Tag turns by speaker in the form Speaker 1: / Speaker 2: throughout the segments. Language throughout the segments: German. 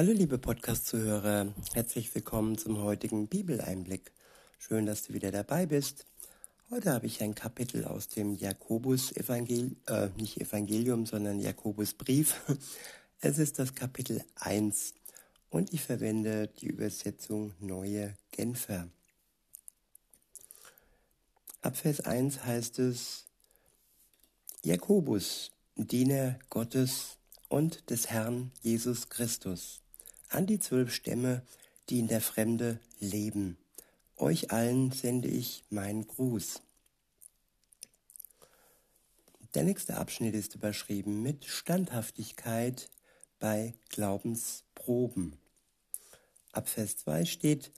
Speaker 1: Hallo liebe Podcast-Zuhörer, herzlich willkommen zum heutigen Bibeleinblick. Schön, dass du wieder dabei bist. Heute habe ich ein Kapitel aus dem Jakobus-Evangelium, äh, nicht Evangelium, sondern Jakobusbrief. Es ist das Kapitel 1 und ich verwende die Übersetzung Neue Genfer. Ab Vers 1 heißt es, Jakobus, Diener Gottes und des Herrn Jesus Christus, an die zwölf Stämme, die in der Fremde leben. Euch allen sende ich meinen Gruß. Der nächste Abschnitt ist überschrieben mit Standhaftigkeit bei Glaubensproben. Ab Vers 2 steht,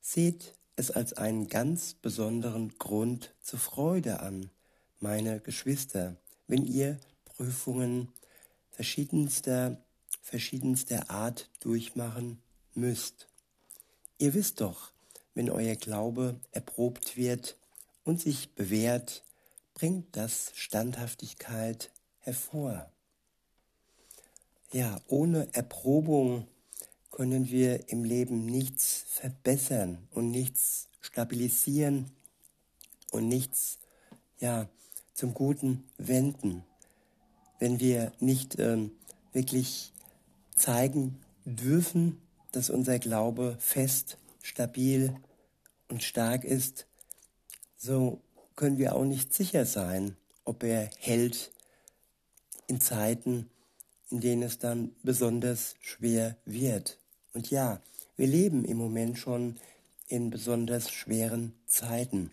Speaker 1: seht es als einen ganz besonderen Grund zur Freude an, meine Geschwister, wenn ihr Prüfungen verschiedenster, verschiedenster Art durchmachen müsst. Ihr wisst doch, wenn euer Glaube erprobt wird und sich bewährt, bringt das Standhaftigkeit hervor. Ja, ohne Erprobung können wir im Leben nichts verbessern und nichts stabilisieren und nichts ja zum Guten wenden wenn wir nicht ähm, wirklich zeigen dürfen, dass unser Glaube fest, stabil und stark ist, so können wir auch nicht sicher sein, ob er hält in Zeiten, in denen es dann besonders schwer wird. Und ja, wir leben im Moment schon in besonders schweren Zeiten.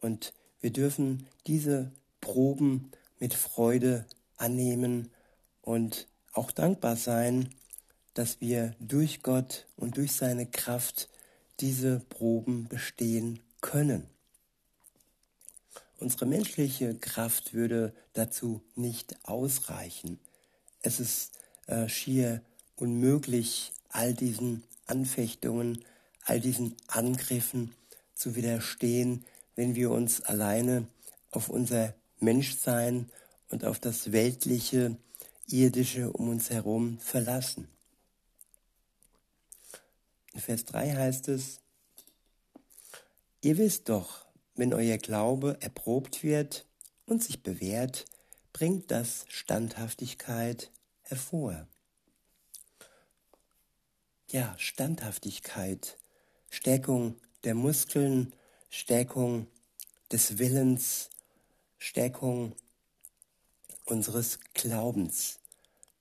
Speaker 1: Und wir dürfen diese Proben mit Freude annehmen und auch dankbar sein, dass wir durch Gott und durch seine Kraft diese Proben bestehen können. Unsere menschliche Kraft würde dazu nicht ausreichen. Es ist äh, schier unmöglich, all diesen Anfechtungen, all diesen Angriffen zu widerstehen, wenn wir uns alleine auf unser Menschsein und auf das weltliche, irdische um uns herum verlassen. In Vers 3 heißt es, ihr wisst doch, wenn euer Glaube erprobt wird und sich bewährt, bringt das Standhaftigkeit hervor. Ja, Standhaftigkeit, Stärkung der Muskeln, Stärkung des Willens, Stärkung unseres Glaubens.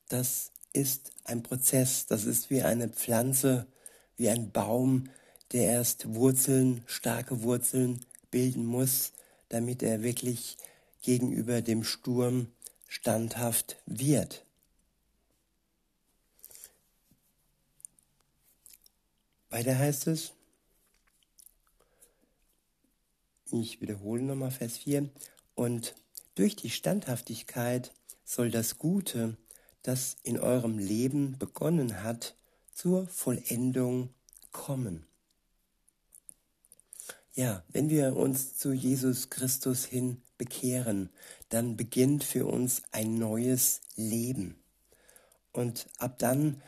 Speaker 1: Das ist ein Prozess, das ist wie eine Pflanze, wie ein Baum, der erst Wurzeln, starke Wurzeln bilden muss, damit er wirklich gegenüber dem Sturm standhaft wird. Weiter heißt es, ich wiederhole nochmal Vers 4, und durch die Standhaftigkeit soll das Gute, das in eurem Leben begonnen hat, zur Vollendung kommen. Ja, wenn wir uns zu Jesus Christus hin bekehren, dann beginnt für uns ein neues Leben. Und ab dann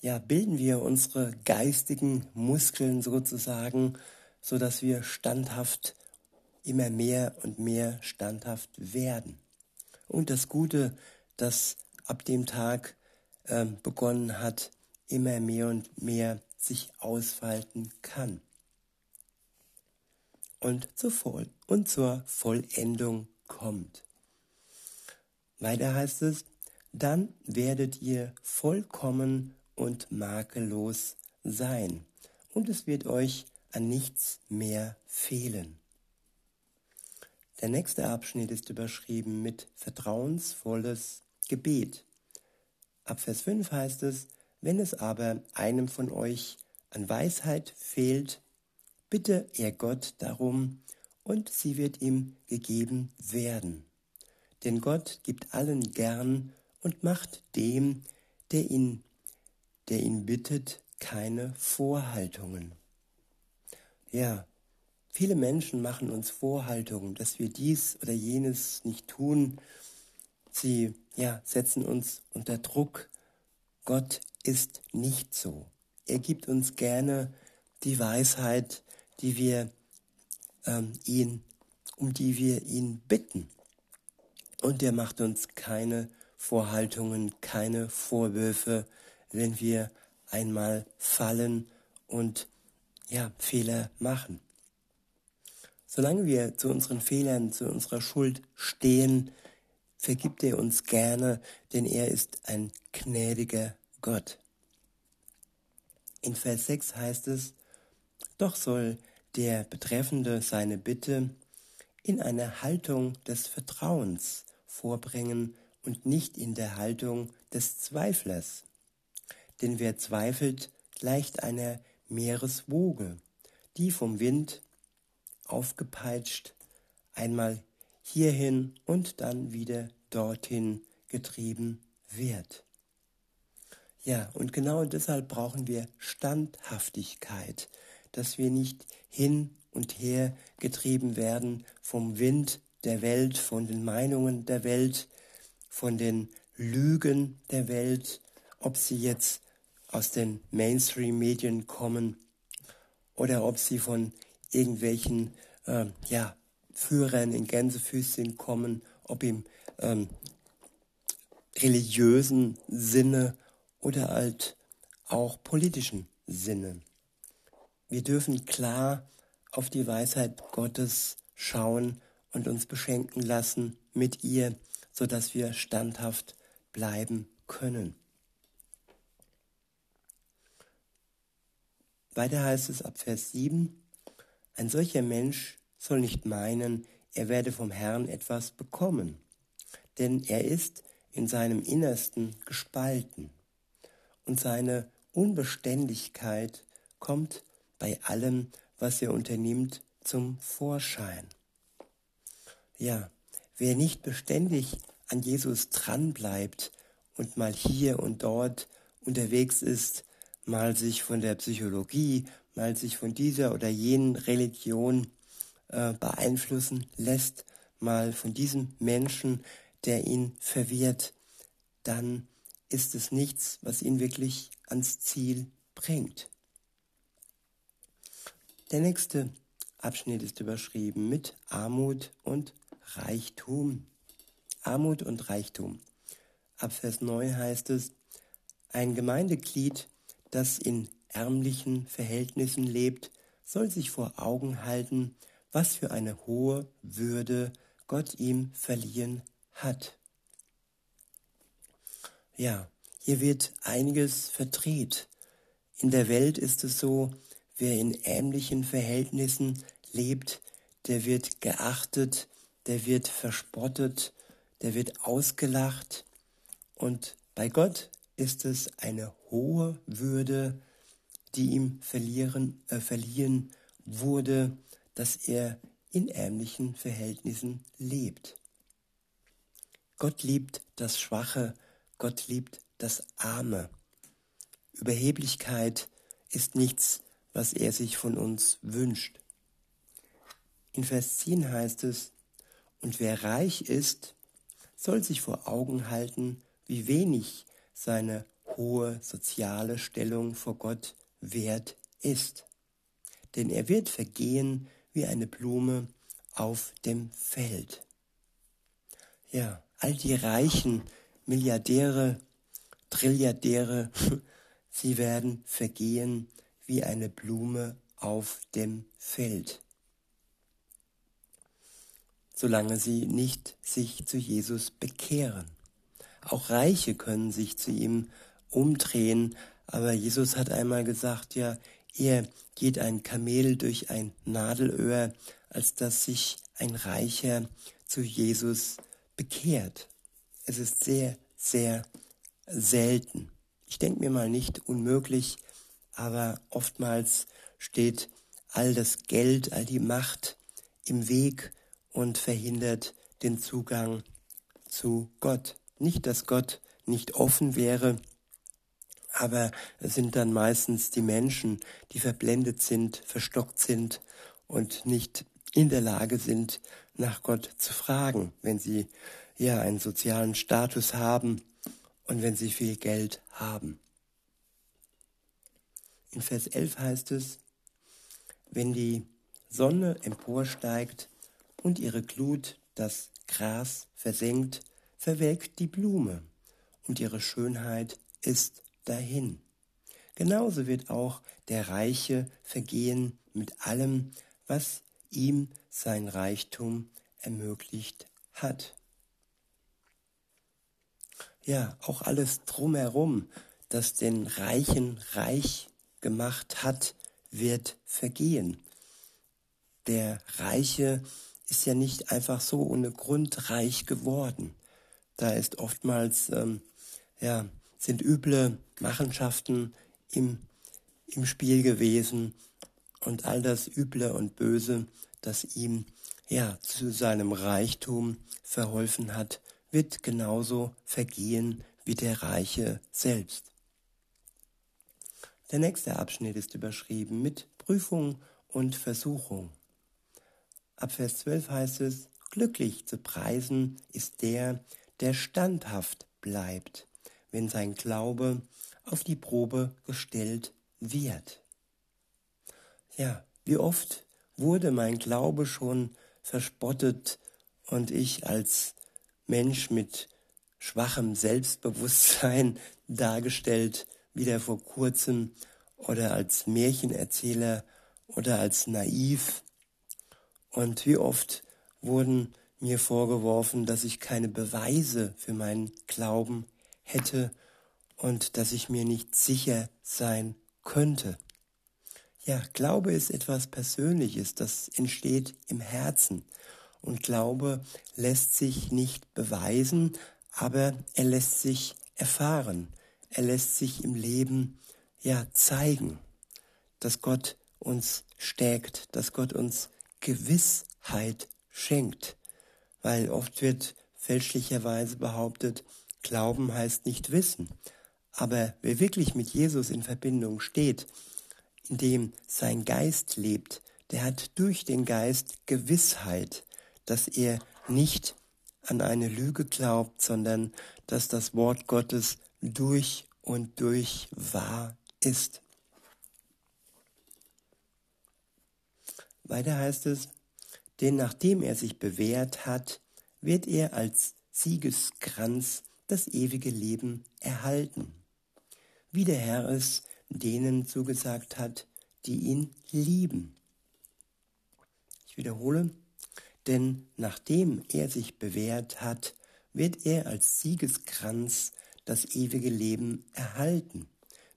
Speaker 1: ja, bilden wir unsere geistigen Muskeln sozusagen, so dass wir standhaft immer mehr und mehr standhaft werden. Und das Gute, das ab dem Tag äh, begonnen hat, immer mehr und mehr sich ausfalten kann. Und zur, Voll und zur Vollendung kommt. Weiter heißt es, dann werdet ihr vollkommen und makellos sein, und es wird euch an nichts mehr fehlen. Der nächste Abschnitt ist überschrieben mit vertrauensvolles Gebet. Ab Vers 5 heißt es, wenn es aber einem von euch an Weisheit fehlt, bitte er Gott darum, und sie wird ihm gegeben werden. Denn Gott gibt allen gern und macht dem, der ihn, der ihn bittet, keine Vorhaltungen. Ja, Viele Menschen machen uns Vorhaltungen, dass wir dies oder jenes nicht tun. Sie ja, setzen uns unter Druck. Gott ist nicht so. Er gibt uns gerne die Weisheit, die wir ähm, ihn, um die wir ihn bitten. Und er macht uns keine Vorhaltungen, keine Vorwürfe, wenn wir einmal fallen und ja, Fehler machen. Solange wir zu unseren Fehlern, zu unserer Schuld stehen, vergibt er uns gerne, denn er ist ein gnädiger Gott. In Vers 6 heißt es, doch soll der Betreffende seine Bitte in einer Haltung des Vertrauens vorbringen und nicht in der Haltung des Zweiflers. Denn wer zweifelt, gleicht einer Meereswoge, die vom Wind aufgepeitscht einmal hierhin und dann wieder dorthin getrieben wird. Ja, und genau deshalb brauchen wir Standhaftigkeit, dass wir nicht hin und her getrieben werden vom Wind der Welt, von den Meinungen der Welt, von den Lügen der Welt, ob sie jetzt aus den Mainstream-Medien kommen oder ob sie von irgendwelchen äh, ja, Führern in Gänsefüßchen kommen, ob im ähm, religiösen Sinne oder halt auch politischen Sinne. Wir dürfen klar auf die Weisheit Gottes schauen und uns beschenken lassen mit ihr, sodass wir standhaft bleiben können. Weiter heißt es ab Vers 7, ein solcher Mensch soll nicht meinen, er werde vom Herrn etwas bekommen, denn er ist in seinem Innersten gespalten und seine Unbeständigkeit kommt bei allem, was er unternimmt, zum Vorschein. Ja, wer nicht beständig an Jesus dranbleibt und mal hier und dort unterwegs ist, mal sich von der Psychologie, mal sich von dieser oder jenen Religion äh, beeinflussen lässt, mal von diesem Menschen, der ihn verwirrt, dann ist es nichts, was ihn wirklich ans Ziel bringt. Der nächste Abschnitt ist überschrieben mit Armut und Reichtum. Armut und Reichtum. Ab Vers 9 heißt es, ein Gemeindeglied, das in ärmlichen Verhältnissen lebt, soll sich vor Augen halten, was für eine hohe Würde Gott ihm verliehen hat. Ja, hier wird einiges verdreht. In der Welt ist es so, wer in ärmlichen Verhältnissen lebt, der wird geachtet, der wird verspottet, der wird ausgelacht. Und bei Gott ist es eine hohe Würde, die ihm verlieren, äh, verliehen wurde, dass er in ärmlichen Verhältnissen lebt. Gott liebt das Schwache, Gott liebt das Arme. Überheblichkeit ist nichts, was er sich von uns wünscht. In Vers 10 heißt es, und wer reich ist, soll sich vor Augen halten, wie wenig seine hohe soziale Stellung vor Gott wert ist. Denn er wird vergehen wie eine Blume auf dem Feld. Ja, all die reichen Milliardäre, Trilliardäre, sie werden vergehen wie eine Blume auf dem Feld, solange sie nicht sich zu Jesus bekehren. Auch Reiche können sich zu ihm umdrehen, aber Jesus hat einmal gesagt, ja, eher geht ein Kamel durch ein Nadelöhr, als dass sich ein Reicher zu Jesus bekehrt. Es ist sehr, sehr selten. Ich denke mir mal nicht unmöglich, aber oftmals steht all das Geld, all die Macht im Weg und verhindert den Zugang zu Gott. Nicht, dass Gott nicht offen wäre, aber es sind dann meistens die Menschen, die verblendet sind, verstockt sind und nicht in der Lage sind, nach Gott zu fragen, wenn sie ja einen sozialen Status haben und wenn sie viel Geld haben. In Vers 11 heißt es, wenn die Sonne emporsteigt und ihre Glut das Gras versenkt, verwelkt die Blume und ihre Schönheit ist dahin. Genauso wird auch der Reiche vergehen mit allem, was ihm sein Reichtum ermöglicht hat. Ja, auch alles drumherum, das den Reichen reich gemacht hat, wird vergehen. Der Reiche ist ja nicht einfach so ohne Grund reich geworden. Da ist oftmals, ähm, ja, sind üble Machenschaften im, im Spiel gewesen und all das Üble und Böse, das ihm ja zu seinem Reichtum verholfen hat, wird genauso vergehen wie der Reiche selbst. Der nächste Abschnitt ist überschrieben mit Prüfung und Versuchung. Ab Vers 12 heißt es, glücklich zu preisen ist der, der standhaft bleibt, wenn sein Glaube auf die Probe gestellt wird. Ja, wie oft wurde mein Glaube schon verspottet und ich als Mensch mit schwachem Selbstbewusstsein dargestellt, wieder vor kurzem, oder als Märchenerzähler oder als naiv. Und wie oft wurden mir vorgeworfen, dass ich keine Beweise für meinen Glauben hätte und dass ich mir nicht sicher sein könnte. Ja, Glaube ist etwas Persönliches, das entsteht im Herzen. Und Glaube lässt sich nicht beweisen, aber er lässt sich erfahren. Er lässt sich im Leben ja zeigen, dass Gott uns stärkt, dass Gott uns Gewissheit schenkt. Weil oft wird fälschlicherweise behauptet, Glauben heißt nicht wissen. Aber wer wirklich mit Jesus in Verbindung steht, in dem sein Geist lebt, der hat durch den Geist Gewissheit, dass er nicht an eine Lüge glaubt, sondern dass das Wort Gottes durch und durch wahr ist. Weiter heißt es, denn nachdem er sich bewährt hat, wird er als Siegeskranz das ewige Leben erhalten, wie der Herr es denen zugesagt hat, die ihn lieben. Ich wiederhole, denn nachdem er sich bewährt hat, wird er als Siegeskranz das ewige Leben erhalten,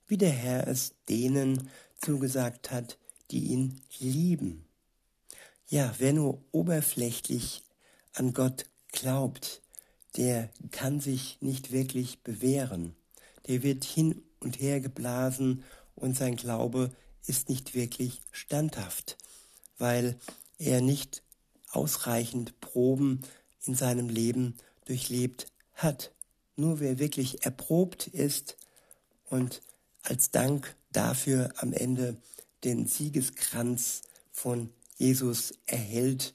Speaker 1: wie der Herr es denen zugesagt hat, die ihn lieben. Ja, wer nur oberflächlich an Gott glaubt, der kann sich nicht wirklich bewähren. Der wird hin und her geblasen und sein Glaube ist nicht wirklich standhaft, weil er nicht ausreichend Proben in seinem Leben durchlebt hat. Nur wer wirklich erprobt ist und als Dank dafür am Ende den Siegeskranz von Jesus erhält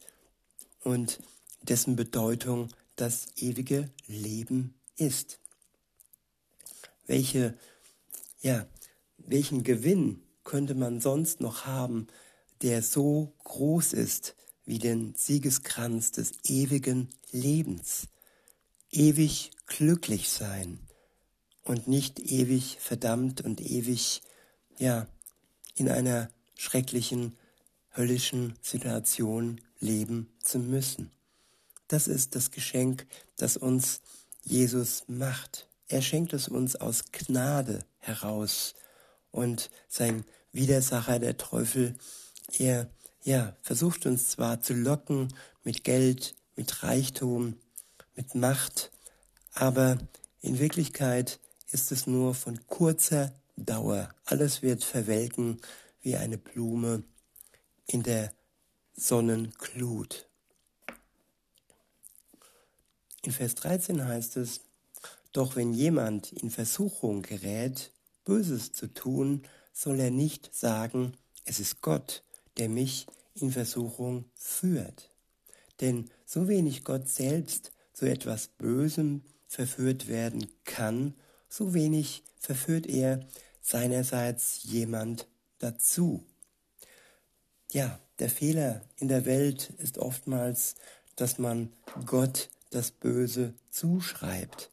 Speaker 1: und dessen Bedeutung das ewige Leben ist. Welche, ja, welchen Gewinn könnte man sonst noch haben, der so groß ist wie den Siegeskranz des ewigen Lebens? Ewig glücklich sein, und nicht ewig verdammt und ewig, ja, in einer schrecklichen, höllischen Situation leben zu müssen. Das ist das Geschenk, das uns Jesus macht. Er schenkt es uns aus Gnade heraus. Und sein Widersacher, der Teufel, er, ja, versucht uns zwar zu locken mit Geld, mit Reichtum, mit Macht, aber in Wirklichkeit ist es nur von kurzer Dauer. Alles wird verwelken wie eine Blume in der Sonnenglut. In Vers 13 heißt es, doch wenn jemand in Versuchung gerät, Böses zu tun, soll er nicht sagen, es ist Gott, der mich in Versuchung führt. Denn so wenig Gott selbst zu etwas Bösem verführt werden kann, so wenig verführt er seinerseits jemand dazu. Ja, der Fehler in der Welt ist oftmals, dass man Gott das Böse zuschreibt,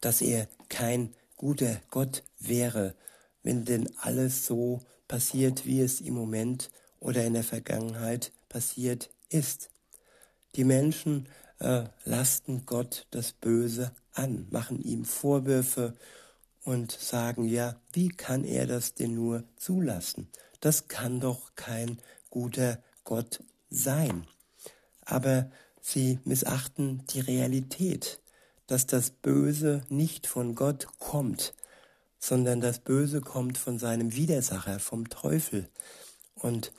Speaker 1: dass er kein guter Gott wäre, wenn denn alles so passiert, wie es im Moment oder in der Vergangenheit passiert ist. Die Menschen äh, lasten Gott das Böse an, machen ihm Vorwürfe und sagen, ja, wie kann er das denn nur zulassen? Das kann doch kein guter Gott sein. Aber sie missachten die Realität, dass das Böse nicht von Gott kommt, sondern das Böse kommt von seinem Widersacher, vom Teufel. Und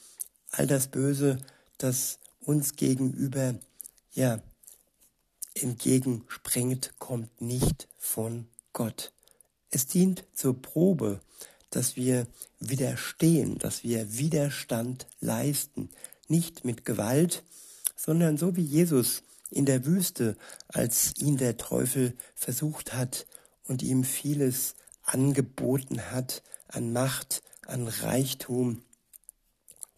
Speaker 1: all das Böse, das uns gegenüber, ja, entgegenspringt, kommt nicht von Gott. Es dient zur Probe, dass wir widerstehen, dass wir Widerstand leisten, nicht mit Gewalt, sondern so wie Jesus in der Wüste, als ihn der Teufel versucht hat und ihm vieles angeboten hat an Macht, an Reichtum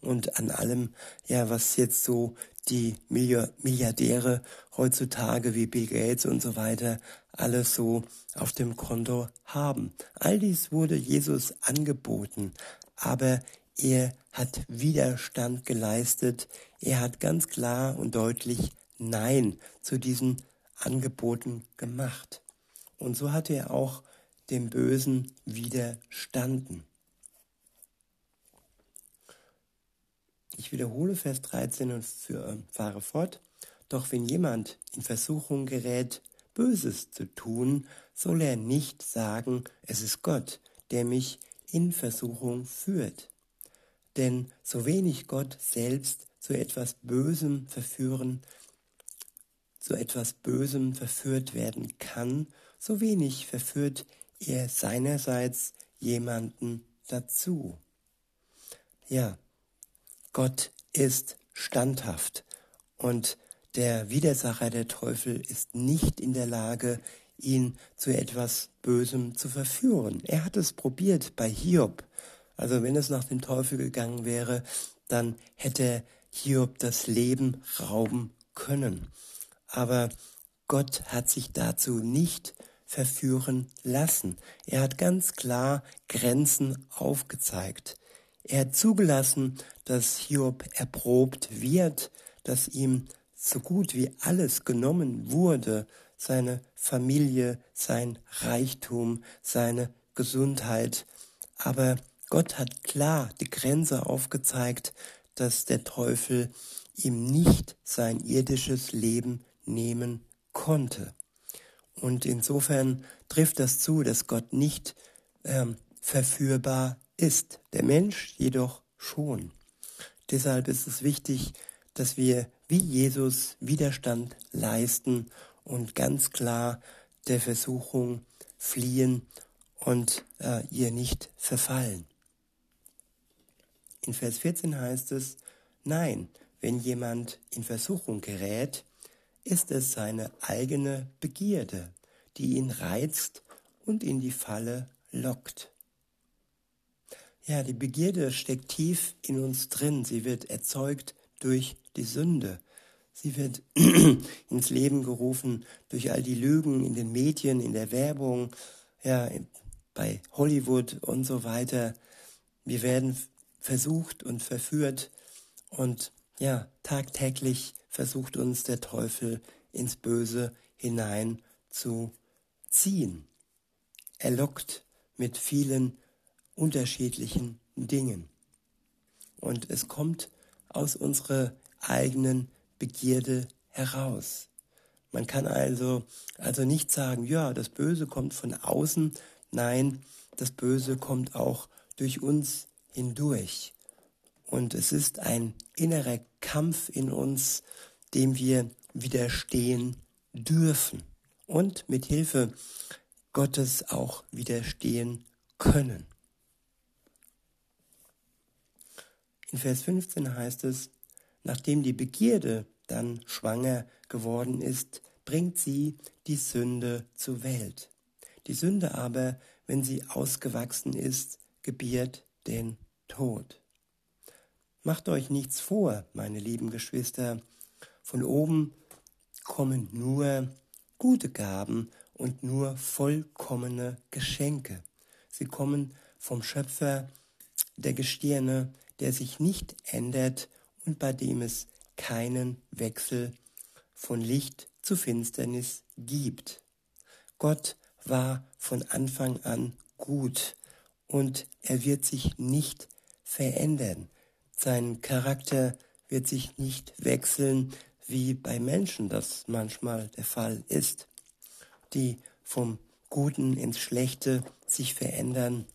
Speaker 1: und an allem, ja, was jetzt so die Milliardäre heutzutage wie Bill Gates und so weiter alles so auf dem Konto haben. All dies wurde Jesus angeboten, aber er hat Widerstand geleistet. Er hat ganz klar und deutlich Nein zu diesen Angeboten gemacht. Und so hat er auch dem Bösen widerstanden. Ich wiederhole Vers 13 und äh, fahre fort. Doch wenn jemand in Versuchung gerät, Böses zu tun, soll er nicht sagen, es ist Gott, der mich in Versuchung führt. Denn so wenig Gott selbst zu etwas Bösem verführen, zu etwas Bösem verführt werden kann, so wenig verführt er seinerseits jemanden dazu. Ja, Gott ist standhaft und der Widersacher der Teufel ist nicht in der Lage, ihn zu etwas Bösem zu verführen. Er hat es probiert bei Hiob. Also wenn es nach dem Teufel gegangen wäre, dann hätte Hiob das Leben rauben können. Aber Gott hat sich dazu nicht verführen lassen. Er hat ganz klar Grenzen aufgezeigt. Er hat zugelassen, dass Hiob erprobt wird, dass ihm so gut wie alles genommen wurde, seine Familie, sein Reichtum, seine Gesundheit. Aber Gott hat klar die Grenze aufgezeigt, dass der Teufel ihm nicht sein irdisches Leben nehmen konnte. Und insofern trifft das zu, dass Gott nicht ähm, verführbar ist, der Mensch jedoch schon. Deshalb ist es wichtig, dass wir wie Jesus Widerstand leisten und ganz klar der Versuchung fliehen und äh, ihr nicht verfallen. In Vers 14 heißt es, nein, wenn jemand in Versuchung gerät, ist es seine eigene Begierde, die ihn reizt und in die Falle lockt. Ja, die Begierde steckt tief in uns drin. Sie wird erzeugt durch die Sünde. Sie wird ins Leben gerufen durch all die Lügen in den Medien, in der Werbung, ja, bei Hollywood und so weiter. Wir werden versucht und verführt und ja, tagtäglich versucht uns der Teufel ins Böse hinein zu ziehen. Er lockt mit vielen unterschiedlichen Dingen. Und es kommt aus unserer eigenen Begierde heraus. Man kann also, also nicht sagen, ja, das Böse kommt von außen. Nein, das Böse kommt auch durch uns hindurch. Und es ist ein innerer Kampf in uns, dem wir widerstehen dürfen und mit Hilfe Gottes auch widerstehen können. In Vers 15 heißt es, nachdem die Begierde dann schwanger geworden ist, bringt sie die Sünde zur Welt. Die Sünde aber, wenn sie ausgewachsen ist, gebiert den Tod. Macht euch nichts vor, meine lieben Geschwister, von oben kommen nur gute Gaben und nur vollkommene Geschenke. Sie kommen vom Schöpfer der Gestirne, der sich nicht ändert und bei dem es keinen Wechsel von Licht zu Finsternis gibt. Gott war von Anfang an gut und er wird sich nicht verändern. Sein Charakter wird sich nicht wechseln, wie bei Menschen das manchmal der Fall ist, die vom Guten ins Schlechte sich verändern.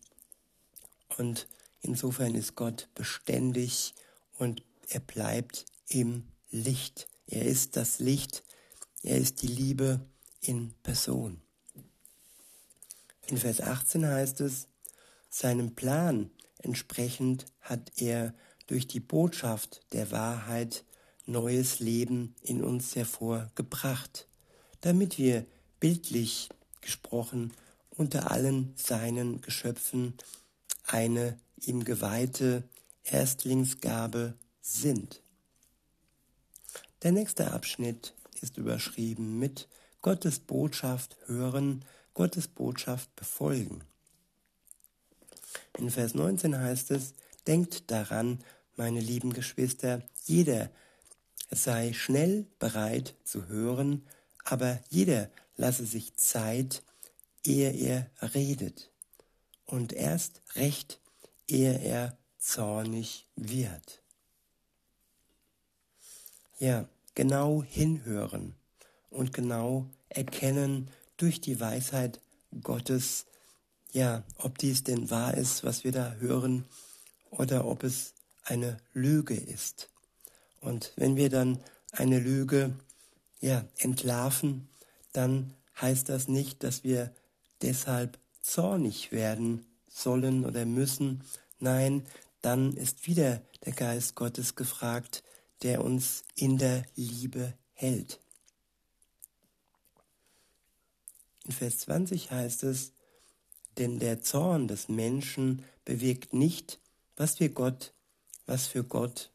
Speaker 1: Und insofern ist Gott beständig und er bleibt im Licht. Er ist das Licht, er ist die Liebe in Person. In Vers 18 heißt es, seinem Plan entsprechend hat er durch die Botschaft der Wahrheit neues Leben in uns hervorgebracht, damit wir bildlich gesprochen unter allen seinen Geschöpfen eine ihm geweihte Erstlingsgabe sind. Der nächste Abschnitt ist überschrieben mit Gottes Botschaft hören, Gottes Botschaft befolgen. In Vers 19 heißt es, denkt daran, meine lieben Geschwister, jeder sei schnell bereit zu hören, aber jeder lasse sich Zeit, ehe er redet, und erst recht, ehe er zornig wird. Ja, genau hinhören und genau erkennen durch die Weisheit Gottes, ja, ob dies denn wahr ist, was wir da hören, oder ob es eine Lüge ist. Und wenn wir dann eine Lüge ja, entlarven, dann heißt das nicht, dass wir deshalb zornig werden sollen oder müssen. Nein, dann ist wieder der Geist Gottes gefragt, der uns in der Liebe hält. In Vers 20 heißt es, denn der Zorn des Menschen bewirkt nicht, was für Gott, was für Gott,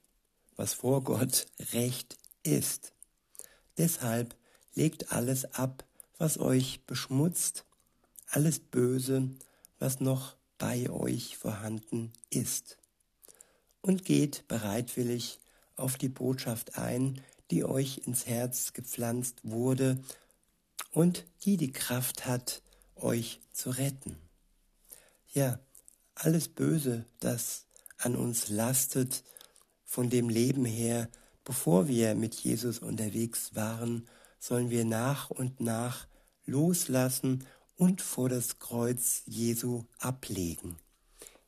Speaker 1: was vor Gott recht ist. Deshalb legt alles ab, was euch beschmutzt, alles Böse, was noch bei euch vorhanden ist. Und geht bereitwillig auf die Botschaft ein, die euch ins Herz gepflanzt wurde und die die Kraft hat, euch zu retten. Ja, alles Böse, das an uns lastet, von dem Leben her, bevor wir mit Jesus unterwegs waren, sollen wir nach und nach loslassen und vor das Kreuz Jesu ablegen.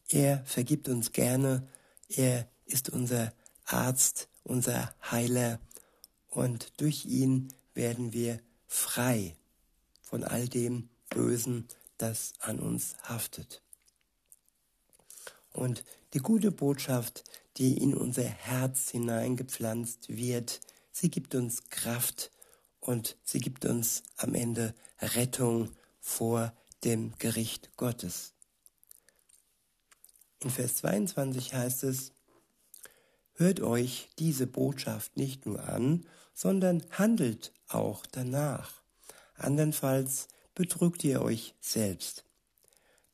Speaker 1: Er vergibt uns gerne, er ist unser Arzt, unser Heiler und durch ihn werden wir frei von all dem Bösen, das an uns haftet. Und die gute Botschaft, die in unser Herz hineingepflanzt wird, sie gibt uns Kraft und sie gibt uns am Ende Rettung vor dem Gericht Gottes. In Vers 22 heißt es, Hört euch diese Botschaft nicht nur an, sondern handelt auch danach. Andernfalls betrügt ihr euch selbst.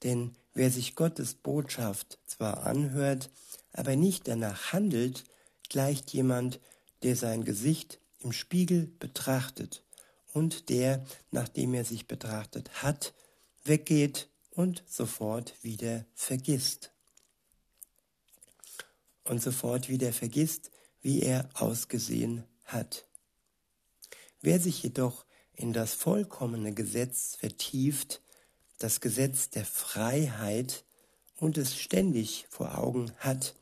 Speaker 1: Denn wer sich Gottes Botschaft zwar anhört, aber nicht danach handelt, gleicht jemand, der sein Gesicht im Spiegel betrachtet und der, nachdem er sich betrachtet hat, weggeht und sofort wieder vergisst und sofort wieder vergisst, wie er ausgesehen hat. Wer sich jedoch in das vollkommene Gesetz vertieft, das Gesetz der Freiheit und es ständig vor Augen hat,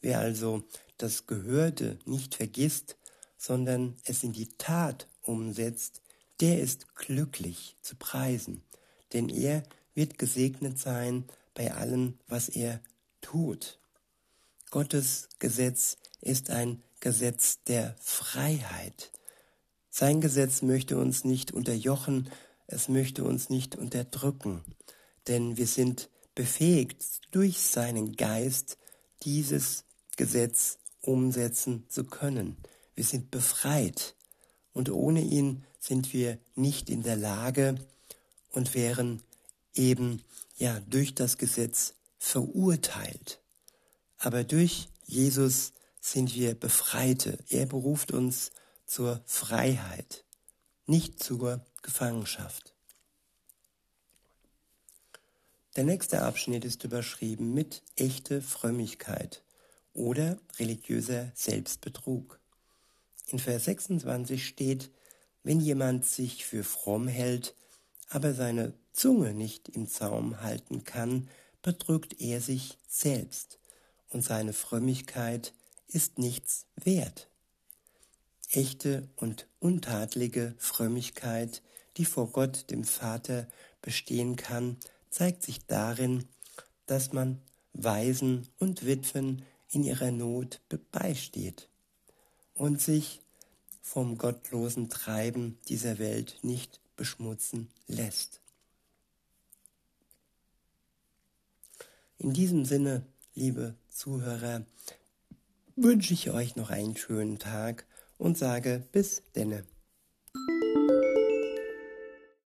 Speaker 1: wer also das Gehörte nicht vergisst, sondern es in die Tat umsetzt, der ist glücklich zu preisen, denn er wird gesegnet sein bei allem, was er tut. Gottes Gesetz ist ein Gesetz der Freiheit. Sein Gesetz möchte uns nicht unterjochen, es möchte uns nicht unterdrücken, denn wir sind befähigt, durch seinen Geist dieses Gesetz umsetzen zu können. Wir sind befreit und ohne ihn sind wir nicht in der Lage und wären eben ja durch das Gesetz verurteilt. Aber durch Jesus sind wir Befreite. Er beruft uns zur Freiheit, nicht zur Gefangenschaft. Der nächste Abschnitt ist überschrieben mit echte Frömmigkeit oder religiöser Selbstbetrug. In Vers 26 steht, wenn jemand sich für fromm hält, aber seine Zunge nicht im Zaum halten kann, betrügt er sich selbst, und seine Frömmigkeit ist nichts wert. Echte und untadlige Frömmigkeit, die vor Gott dem Vater bestehen kann, zeigt sich darin, dass man Waisen und Witwen in ihrer Not beisteht und sich vom gottlosen Treiben dieser Welt nicht beschmutzen lässt. In diesem Sinne, liebe Zuhörer, wünsche ich euch noch einen schönen Tag und sage bis denne.